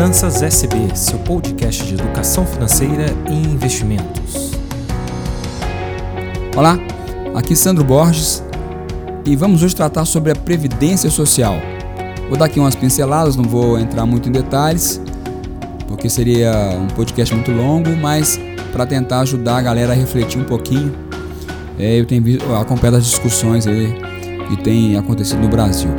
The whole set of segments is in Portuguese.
Finanças SB, seu podcast de educação financeira e investimentos. Olá, aqui Sandro Borges e vamos hoje tratar sobre a previdência social. Vou dar aqui umas pinceladas, não vou entrar muito em detalhes, porque seria um podcast muito longo, mas para tentar ajudar a galera a refletir um pouquinho, é, eu tenho acompanhado as discussões aí que tem acontecido no Brasil.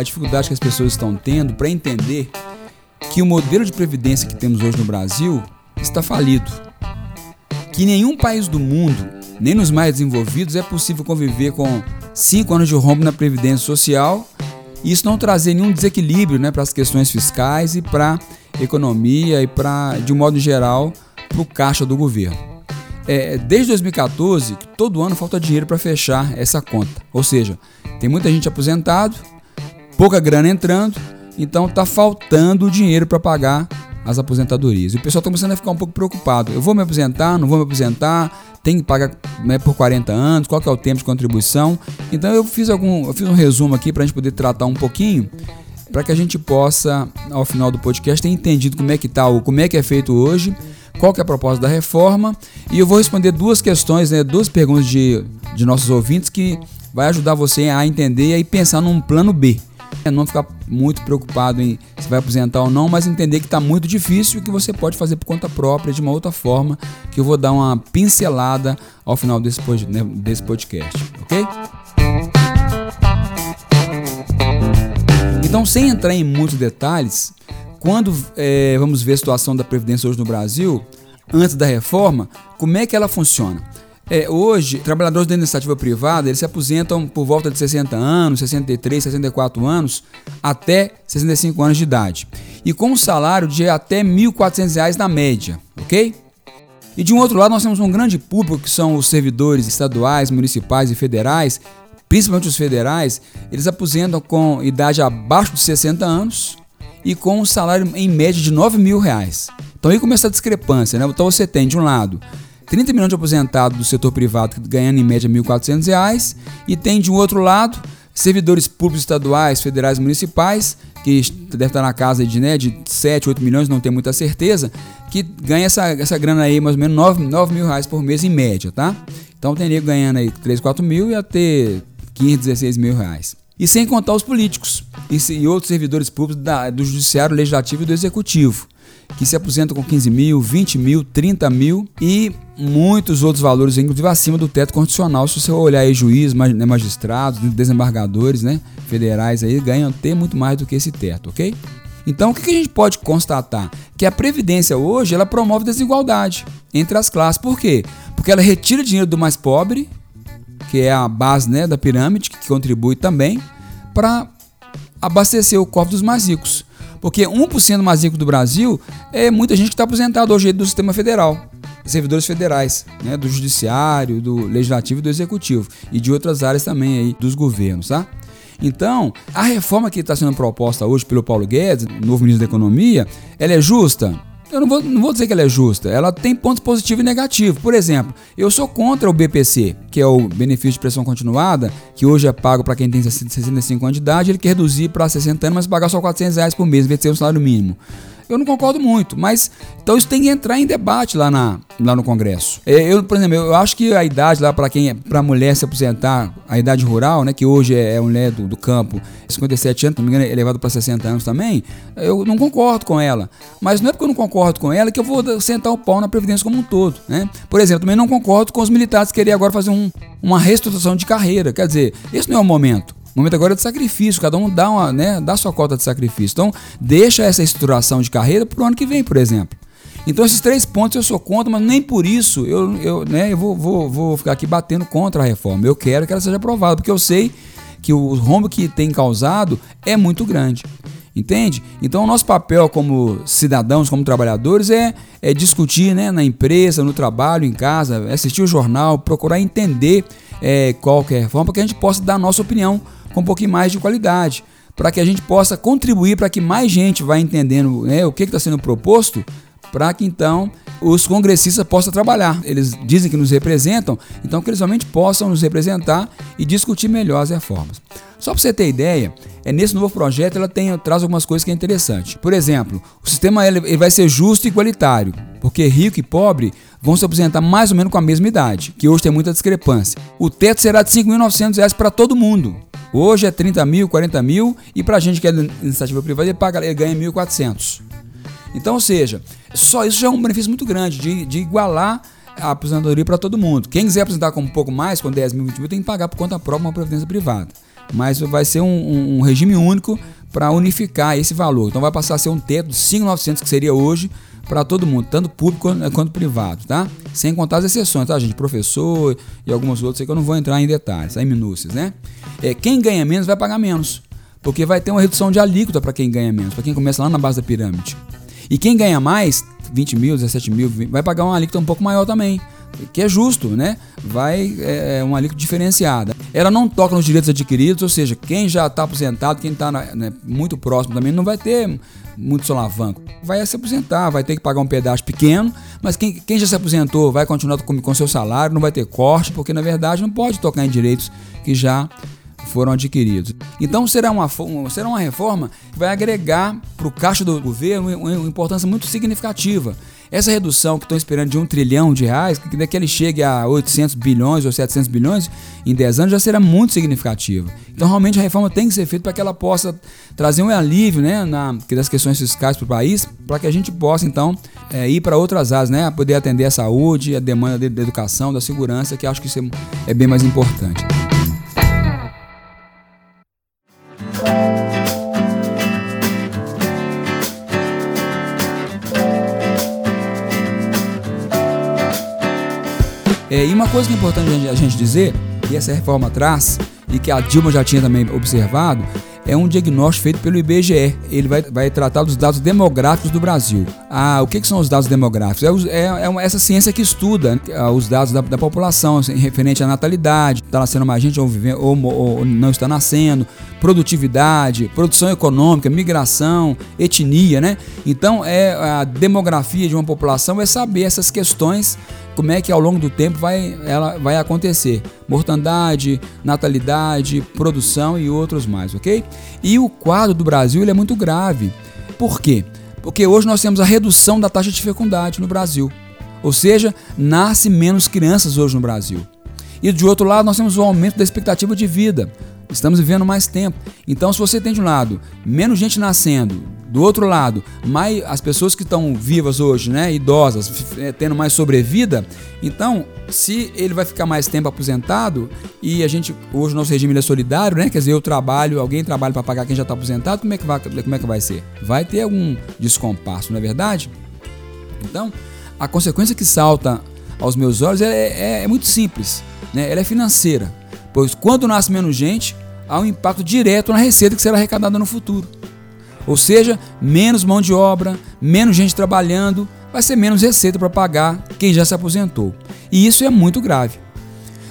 A dificuldade que as pessoas estão tendo para entender que o modelo de previdência que temos hoje no Brasil está falido. Que nenhum país do mundo, nem nos mais desenvolvidos, é possível conviver com cinco anos de rombo na previdência social e isso não trazer nenhum desequilíbrio né, para as questões fiscais e para a economia e para, de um modo geral, para o caixa do governo. É, desde 2014, todo ano falta dinheiro para fechar essa conta. Ou seja, tem muita gente aposentado, pouca grana entrando, então está faltando dinheiro para pagar as aposentadorias. E o pessoal está começando a ficar um pouco preocupado. Eu vou me aposentar, não vou me aposentar, tem que pagar né, por 40 anos, qual que é o tempo de contribuição. Então eu fiz algum, eu fiz um resumo aqui para a gente poder tratar um pouquinho, para que a gente possa, ao final do podcast, ter entendido como é que tá, como é que é feito hoje, qual que é a proposta da reforma, e eu vou responder duas questões, né, duas perguntas de, de nossos ouvintes que vai ajudar você a entender e pensar num plano B. É não ficar muito preocupado em se vai aposentar ou não, mas entender que está muito difícil e que você pode fazer por conta própria de uma outra forma, que eu vou dar uma pincelada ao final desse, né, desse podcast, ok? Então, sem entrar em muitos detalhes, quando é, vamos ver a situação da Previdência hoje no Brasil, antes da reforma, como é que ela funciona? É, hoje, trabalhadores da iniciativa privada, eles se aposentam por volta de 60 anos, 63, 64 anos, até 65 anos de idade. E com um salário de até R$ 1.400 na média, ok? E de um outro lado, nós temos um grande público que são os servidores estaduais, municipais e federais, principalmente os federais, eles aposentam com idade abaixo de 60 anos e com um salário em média de 9 mil reais. Então aí começa a discrepância, né? Então você tem, de um lado, 30 milhões de aposentados do setor privado ganhando em média R$ 1.400 e tem de um outro lado servidores públicos estaduais, federais e municipais que deve estar na casa de, né, de 7, 8 milhões, não tenho muita certeza, que ganha essa, essa grana aí, mais ou menos 9, 9 mil reais por mês em média, tá? Então tem nego ganhando aí 3, 4 mil e até 15, 16 mil reais. E sem contar os políticos e, e outros servidores públicos da, do judiciário, legislativo e do executivo que se aposentam com 15 mil, 20 mil, 30 mil e muitos outros valores, inclusive acima do teto constitucional. Se você olhar aí juízes, né, magistrados, desembargadores né, federais aí ganham até muito mais do que esse teto, ok? Então, o que a gente pode constatar? Que a Previdência hoje ela promove desigualdade entre as classes. Por quê? Porque ela retira dinheiro do mais pobre, que é a base né, da pirâmide, que contribui também, para abastecer o cofre dos mais ricos. Porque 1% mais rico do Brasil é muita gente que está aposentado hoje do sistema federal, servidores federais, né, do judiciário, do legislativo e do executivo e de outras áreas também aí dos governos, tá? Então, a reforma que está sendo proposta hoje pelo Paulo Guedes, novo ministro da Economia, ela é justa? Eu não vou, não vou dizer que ela é justa. Ela tem pontos positivos e negativos. Por exemplo, eu sou contra o BPC, que é o benefício de pressão continuada, que hoje é pago para quem tem 65 anos de idade. Ele quer reduzir para 60 anos, mas pagar só 400 reais por mês, em vez de ser um salário mínimo eu não concordo muito, mas então isso tem que entrar em debate lá, na, lá no Congresso. É, eu, por exemplo, eu acho que a idade lá para quem é, para mulher se aposentar, a idade rural, né, que hoje é, é mulher do, do campo, 57 anos, também é elevado para 60 anos também, eu não concordo com ela. Mas não é porque eu não concordo com ela que eu vou sentar o pau na previdência como um todo, né? Por exemplo, também não concordo com os militares querer agora fazer um, uma reestruturação de carreira. Quer dizer, esse não é o momento. O momento agora é de sacrifício, cada um dá, uma, né, dá sua cota de sacrifício. Então, deixa essa estruturação de carreira para o ano que vem, por exemplo. Então, esses três pontos eu sou contra, mas nem por isso eu, eu, né, eu vou, vou, vou ficar aqui batendo contra a reforma. Eu quero que ela seja aprovada, porque eu sei que o rombo que tem causado é muito grande. Entende? Então, o nosso papel como cidadãos, como trabalhadores, é, é discutir né, na empresa, no trabalho, em casa, assistir o jornal, procurar entender é, qualquer forma, para que a gente possa dar a nossa opinião com um pouquinho mais de qualidade, para que a gente possa contribuir para que mais gente vá entendendo né, o que está sendo proposto, para que então os congressistas possam trabalhar. Eles dizem que nos representam, então que eles realmente possam nos representar e discutir melhor as reformas. Só para você ter ideia, é nesse novo projeto ela tem, traz algumas coisas que é interessante. Por exemplo, o sistema ele, ele vai ser justo e igualitário, porque rico e pobre vão se apresentar mais ou menos com a mesma idade, que hoje tem muita discrepância. O teto será de R$ 5.900 para todo mundo. Hoje é 30 mil, 40 mil, e para a gente que é iniciativa privada, ele, paga, ele ganha 1.400. Então, ou seja, só isso já é um benefício muito grande de, de igualar a aposentadoria para todo mundo. Quem quiser apresentar com um pouco mais, com 10 mil, 20 mil, tem que pagar por conta própria uma previdência privada. Mas vai ser um, um, um regime único para unificar esse valor. Então vai passar a ser um teto de 5.900 que seria hoje para todo mundo, tanto público quanto privado, tá? Sem contar as exceções, tá, gente? Professor e algumas outras que eu não vou entrar em detalhes, em minúcias, né? É, quem ganha menos vai pagar menos, porque vai ter uma redução de alíquota para quem ganha menos, para quem começa lá na base da pirâmide. E quem ganha mais, 20 mil, 17 mil, vai pagar uma alíquota um pouco maior também, que é justo, né? Vai é, é uma alíquota diferenciada. Ela não toca nos direitos adquiridos, ou seja, quem já está aposentado, quem está né, muito próximo também, não vai ter muito solavanco. Vai se aposentar, vai ter que pagar um pedaço pequeno, mas quem, quem já se aposentou vai continuar com, com seu salário, não vai ter corte, porque na verdade não pode tocar em direitos que já foram adquiridos. Então será uma, será uma reforma que vai agregar para o caixa do governo uma importância muito significativa. Essa redução que estão esperando de um trilhão de reais, que daqui ele chegue a 800 bilhões ou 700 bilhões em 10 anos, já será muito significativa. Então, realmente, a reforma tem que ser feita para que ela possa trazer um alívio né, na, das questões fiscais para o país, para que a gente possa, então, é, ir para outras áreas, né, poder atender a saúde, a demanda da educação, da segurança, que acho que isso é, é bem mais importante. É, e uma coisa que é importante a gente dizer, que essa reforma traz, e que a Dilma já tinha também observado, é um diagnóstico feito pelo IBGE. Ele vai, vai tratar dos dados demográficos do Brasil. Ah, o que, que são os dados demográficos? É, é, é essa ciência que estuda né, os dados da, da população, assim, referente à natalidade, está nascendo mais gente ou, vive, ou, ou não está nascendo, produtividade, produção econômica, migração, etnia, né? Então, é a demografia de uma população é saber essas questões como é que ao longo do tempo vai, ela vai acontecer. Mortandade, natalidade, produção e outros mais, ok? E o quadro do Brasil ele é muito grave. Por quê? Porque hoje nós temos a redução da taxa de fecundidade no Brasil. Ou seja, nasce menos crianças hoje no Brasil. E de outro lado, nós temos o aumento da expectativa de vida. Estamos vivendo mais tempo. Então, se você tem de um lado menos gente nascendo, do outro lado, mais as pessoas que estão vivas hoje, né, idosas, é, tendo mais sobrevida, então, se ele vai ficar mais tempo aposentado e a gente hoje o nosso regime é solidário, né? Quer dizer, eu trabalho, alguém trabalha para pagar quem já está aposentado, como é que vai, como é que vai ser? Vai ter algum descompasso, não é verdade? Então, a consequência que salta aos meus olhos é, é, é muito simples, né? Ela é financeira, pois quando nasce menos gente, há um impacto direto na receita que será arrecadada no futuro. Ou seja, menos mão de obra, menos gente trabalhando, vai ser menos receita para pagar quem já se aposentou. E isso é muito grave.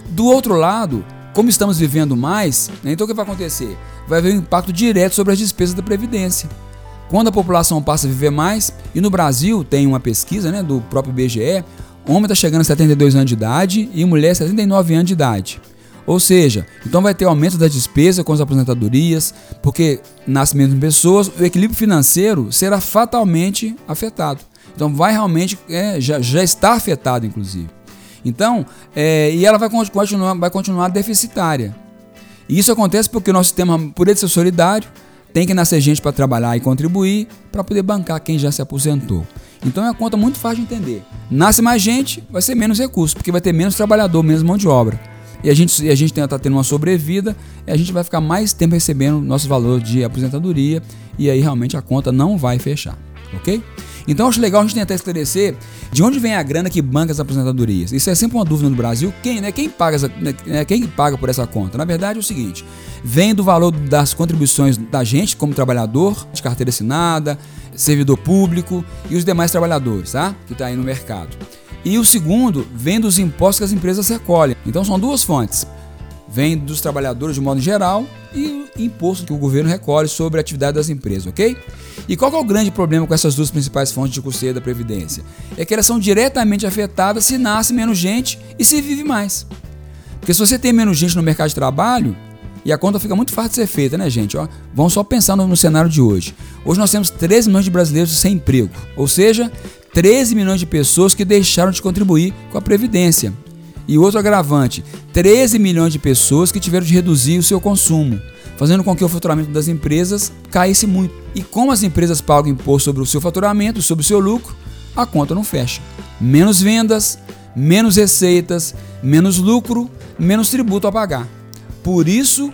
Do outro lado, como estamos vivendo mais, né, então o que vai acontecer? Vai haver um impacto direto sobre as despesas da Previdência. Quando a população passa a viver mais, e no Brasil tem uma pesquisa né, do próprio IBGE, homem está chegando a 72 anos de idade e mulher 79 anos de idade. Ou seja, então vai ter aumento da despesa com as aposentadorias, porque nasce menos pessoas, o equilíbrio financeiro será fatalmente afetado. Então vai realmente, é, já, já está afetado, inclusive. Então, é, e ela vai continuar, vai continuar deficitária. E isso acontece porque o nosso sistema, por ele ser solidário, tem que nascer gente para trabalhar e contribuir para poder bancar quem já se aposentou. Então é uma conta muito fácil de entender. Nasce mais gente, vai ser menos recurso, porque vai ter menos trabalhador, menos mão de obra e a gente, e a gente está tendo uma sobrevida, a gente vai ficar mais tempo recebendo nosso valor de aposentadoria e aí realmente a conta não vai fechar, ok? Então acho legal a gente tentar esclarecer de onde vem a grana que banca as aposentadorias. Isso é sempre uma dúvida no Brasil. Quem, né, quem, paga, essa, né, quem paga por essa conta? Na verdade é o seguinte: vem do valor das contribuições da gente como trabalhador, de carteira assinada, servidor público e os demais trabalhadores, tá? Que está aí no mercado. E o segundo vem dos impostos que as empresas recolhem. Então são duas fontes. vem dos trabalhadores de modo geral e imposto que o governo recolhe sobre a atividade das empresas, ok? E qual é o grande problema com essas duas principais fontes de custeio da Previdência? É que elas são diretamente afetadas se nasce menos gente e se vive mais. Porque se você tem menos gente no mercado de trabalho, e a conta fica muito fácil de ser feita, né, gente? Ó, vamos só pensar no, no cenário de hoje. Hoje nós temos 13 milhões de brasileiros sem emprego, ou seja, 13 milhões de pessoas que deixaram de contribuir com a Previdência. E outro agravante, 13 milhões de pessoas que tiveram de reduzir o seu consumo, fazendo com que o faturamento das empresas caísse muito. E como as empresas pagam imposto sobre o seu faturamento, sobre o seu lucro, a conta não fecha. Menos vendas, menos receitas, menos lucro, menos tributo a pagar. Por isso,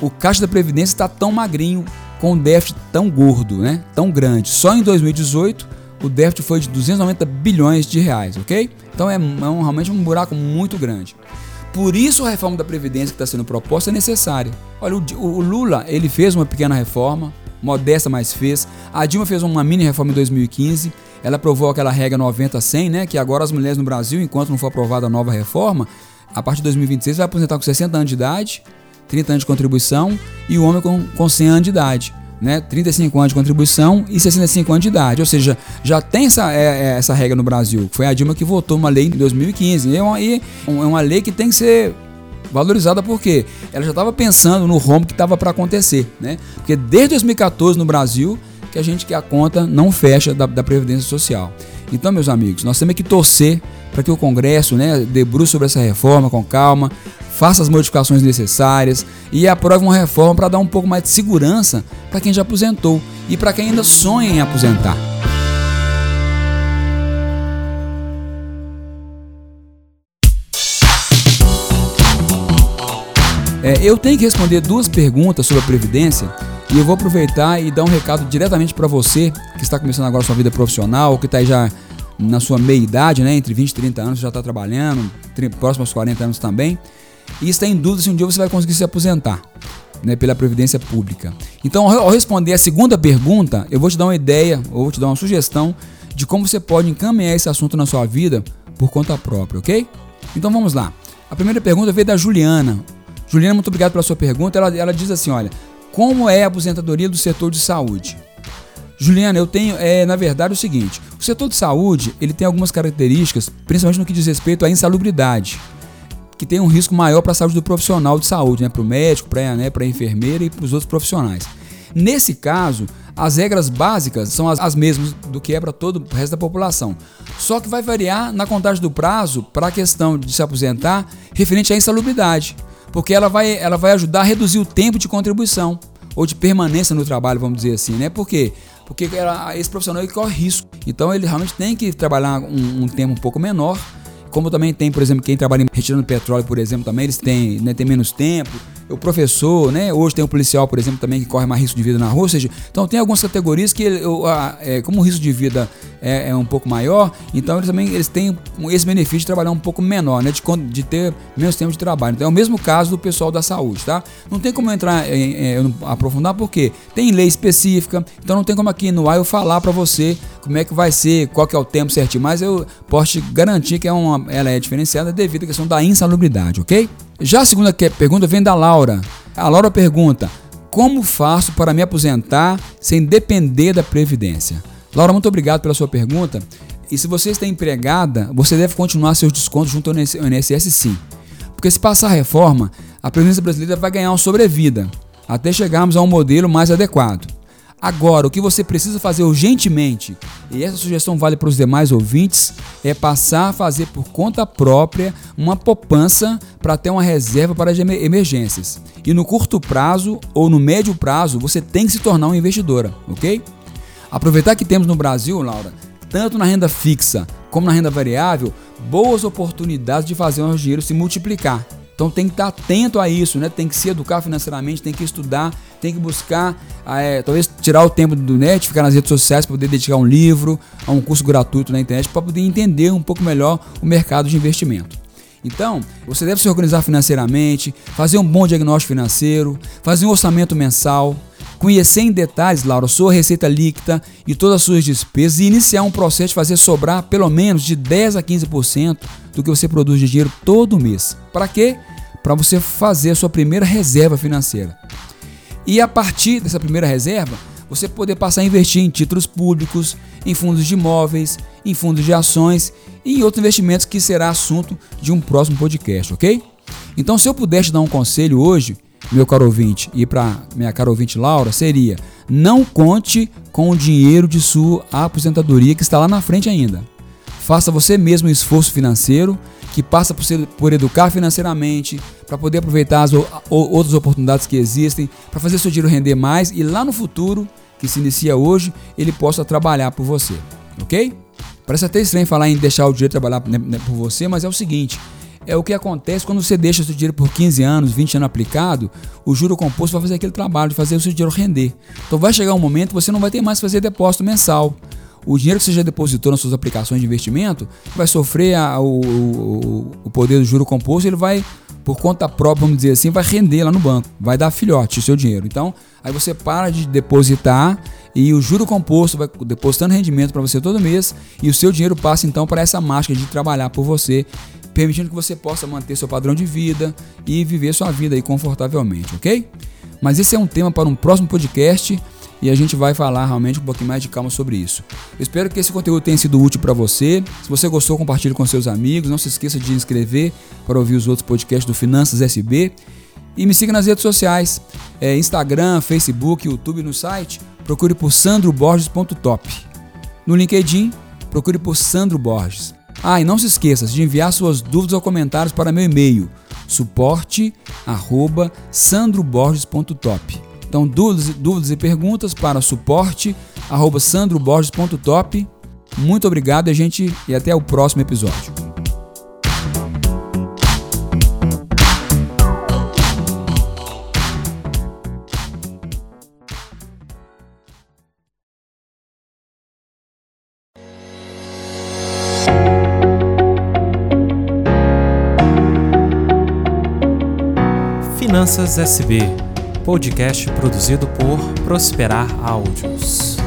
o caixa da Previdência está tão magrinho, com um déficit tão gordo, né? tão grande. Só em 2018, o déficit foi de 290 bilhões de reais, ok? Então é, é um, realmente um buraco muito grande. Por isso a reforma da Previdência que está sendo proposta é necessária. Olha, o, o, Lula ele fez uma pequena reforma, modesta, mas fez. A Dilma fez uma mini reforma em 2015. Ela aprovou aquela regra 90-100, né? Que agora as mulheres no Brasil, enquanto não for aprovada a nova reforma, a partir de 2026 vai aposentar com 60 anos de idade, 30 anos de contribuição e o homem com, com 100 anos de idade né, 35 anos de contribuição e 65 anos de idade. Ou seja, já tem essa, é, é, essa regra no Brasil. Foi a Dilma que votou uma lei em 2015. E é uma, e é uma lei que tem que ser valorizada porque ela já estava pensando no rombo que estava para acontecer. Né? Porque desde 2014 no Brasil que a gente que a conta não fecha da, da Previdência Social. Então, meus amigos, nós temos que torcer para que o Congresso né, debruce sobre essa reforma com calma, faça as modificações necessárias e aprove uma reforma para dar um pouco mais de segurança para quem já aposentou e para quem ainda sonha em aposentar. É, eu tenho que responder duas perguntas sobre a Previdência e eu vou aproveitar e dar um recado diretamente para você que está começando agora sua vida profissional, que está aí já na sua meia idade, né, entre 20 e 30 anos, já está trabalhando, próximo aos 40 anos também e está em dúvida se um dia você vai conseguir se aposentar né, pela Previdência Pública. Então, ao responder a segunda pergunta, eu vou te dar uma ideia, ou vou te dar uma sugestão de como você pode encaminhar esse assunto na sua vida por conta própria, ok? Então vamos lá. A primeira pergunta veio da Juliana. Juliana, muito obrigado pela sua pergunta. Ela, ela diz assim: olha, como é a aposentadoria do setor de saúde? Juliana, eu tenho, é, na verdade, o seguinte: o setor de saúde ele tem algumas características, principalmente no que diz respeito à insalubridade que tem um risco maior para a saúde do profissional de saúde, né? para o médico, para né? a enfermeira e para os outros profissionais. Nesse caso, as regras básicas são as, as mesmas do que é para todo o resto da população. Só que vai variar na contagem do prazo para a questão de se aposentar referente à insalubridade, porque ela vai, ela vai ajudar a reduzir o tempo de contribuição ou de permanência no trabalho, vamos dizer assim, né? Por quê? Porque esse profissional ele corre risco. Então ele realmente tem que trabalhar um, um tempo um pouco menor como também tem, por exemplo, quem trabalha retirando petróleo, por exemplo, também eles têm, né, têm menos tempo. O professor, né? Hoje tem um policial, por exemplo, também que corre mais risco de vida na rua. Ou seja, então tem algumas categorias que, é, como o risco de vida é, é, um pouco maior, então eles também eles têm esse benefício de trabalhar um pouco menor, né? De, de ter menos tempo de trabalho. Então é o mesmo caso do pessoal da saúde, tá? Não tem como entrar em, em, aprofundar porque tem lei específica, então não tem como aqui no ar eu falar para você como é que vai ser, qual que é o tempo certinho, mas eu posso te garantir que é uma, ela é diferenciada devido à questão da insalubridade, ok? Já a segunda pergunta vem da Laura. A Laura pergunta: Como faço para me aposentar sem depender da Previdência? Laura, muito obrigado pela sua pergunta. E se você está empregada, você deve continuar seus descontos junto ao INSS sim. Porque se passar a reforma, a Previdência Brasileira vai ganhar uma sobrevida, até chegarmos a um modelo mais adequado. Agora, o que você precisa fazer urgentemente, e essa sugestão vale para os demais ouvintes, é passar a fazer por conta própria uma poupança para ter uma reserva para emergências. E no curto prazo ou no médio prazo, você tem que se tornar uma investidora, ok? Aproveitar que temos no Brasil, Laura, tanto na renda fixa como na renda variável, boas oportunidades de fazer o dinheiro se multiplicar. Então tem que estar atento a isso, né? Tem que se educar financeiramente, tem que estudar, tem que buscar, ah, é, talvez tirar o tempo do net, ficar nas redes sociais para poder dedicar um livro, a um curso gratuito na internet para poder entender um pouco melhor o mercado de investimento. Então, você deve se organizar financeiramente, fazer um bom diagnóstico financeiro, fazer um orçamento mensal, conhecer em detalhes, Laura, sua receita líquida e todas as suas despesas e iniciar um processo de fazer sobrar pelo menos de 10 a 15% do que você produz de dinheiro todo mês. Para quê? para você fazer a sua primeira reserva financeira. E a partir dessa primeira reserva, você poder passar a investir em títulos públicos, em fundos de imóveis, em fundos de ações e em outros investimentos que será assunto de um próximo podcast, ok? Então, se eu pudesse dar um conselho hoje, meu caro ouvinte, e para minha cara ouvinte Laura, seria: não conte com o dinheiro de sua aposentadoria que está lá na frente ainda. Faça você mesmo um esforço financeiro que passa por, ser, por educar financeiramente, para poder aproveitar as o, outras oportunidades que existem, para fazer seu dinheiro render mais e lá no futuro, que se inicia hoje, ele possa trabalhar por você, ok? Parece até estranho falar em deixar o dinheiro trabalhar né, né, por você, mas é o seguinte: é o que acontece quando você deixa seu dinheiro por 15 anos, 20 anos aplicado, o juro composto vai fazer aquele trabalho de fazer o seu dinheiro render. Então vai chegar um momento que você não vai ter mais que fazer depósito mensal o dinheiro que você já depositou nas suas aplicações de investimento vai sofrer a, o, o, poder do juro composto, ele vai, por conta própria, vamos dizer assim, vai render lá no banco, vai dar filhote o seu dinheiro. Então, aí você para de depositar e o juro composto vai depositando rendimento para você todo mês e o seu dinheiro passa então para essa máquina de trabalhar por você, permitindo que você possa manter seu padrão de vida e viver sua vida aí confortavelmente, ok? Mas esse é um tema para um próximo podcast e a gente vai falar realmente um pouquinho mais de calma sobre isso. Espero que esse conteúdo tenha sido útil para você. Se você gostou, compartilhe com seus amigos. Não se esqueça de inscrever para ouvir os outros podcasts do Finanças SB. E me siga nas redes sociais: é Instagram, Facebook, YouTube no site. Procure por sandroborges.top. No LinkedIn, procure por Sandro Borges. Ah, e não se esqueça de enviar suas dúvidas ou comentários para meu e-mail suporte@sandroborges.top. Então, dúvidas, dúvidas e perguntas para suporte sandroborges.top. Muito obrigado, a gente, e até o próximo episódio. Finanças SB podcast produzido por Prosperar Áudios.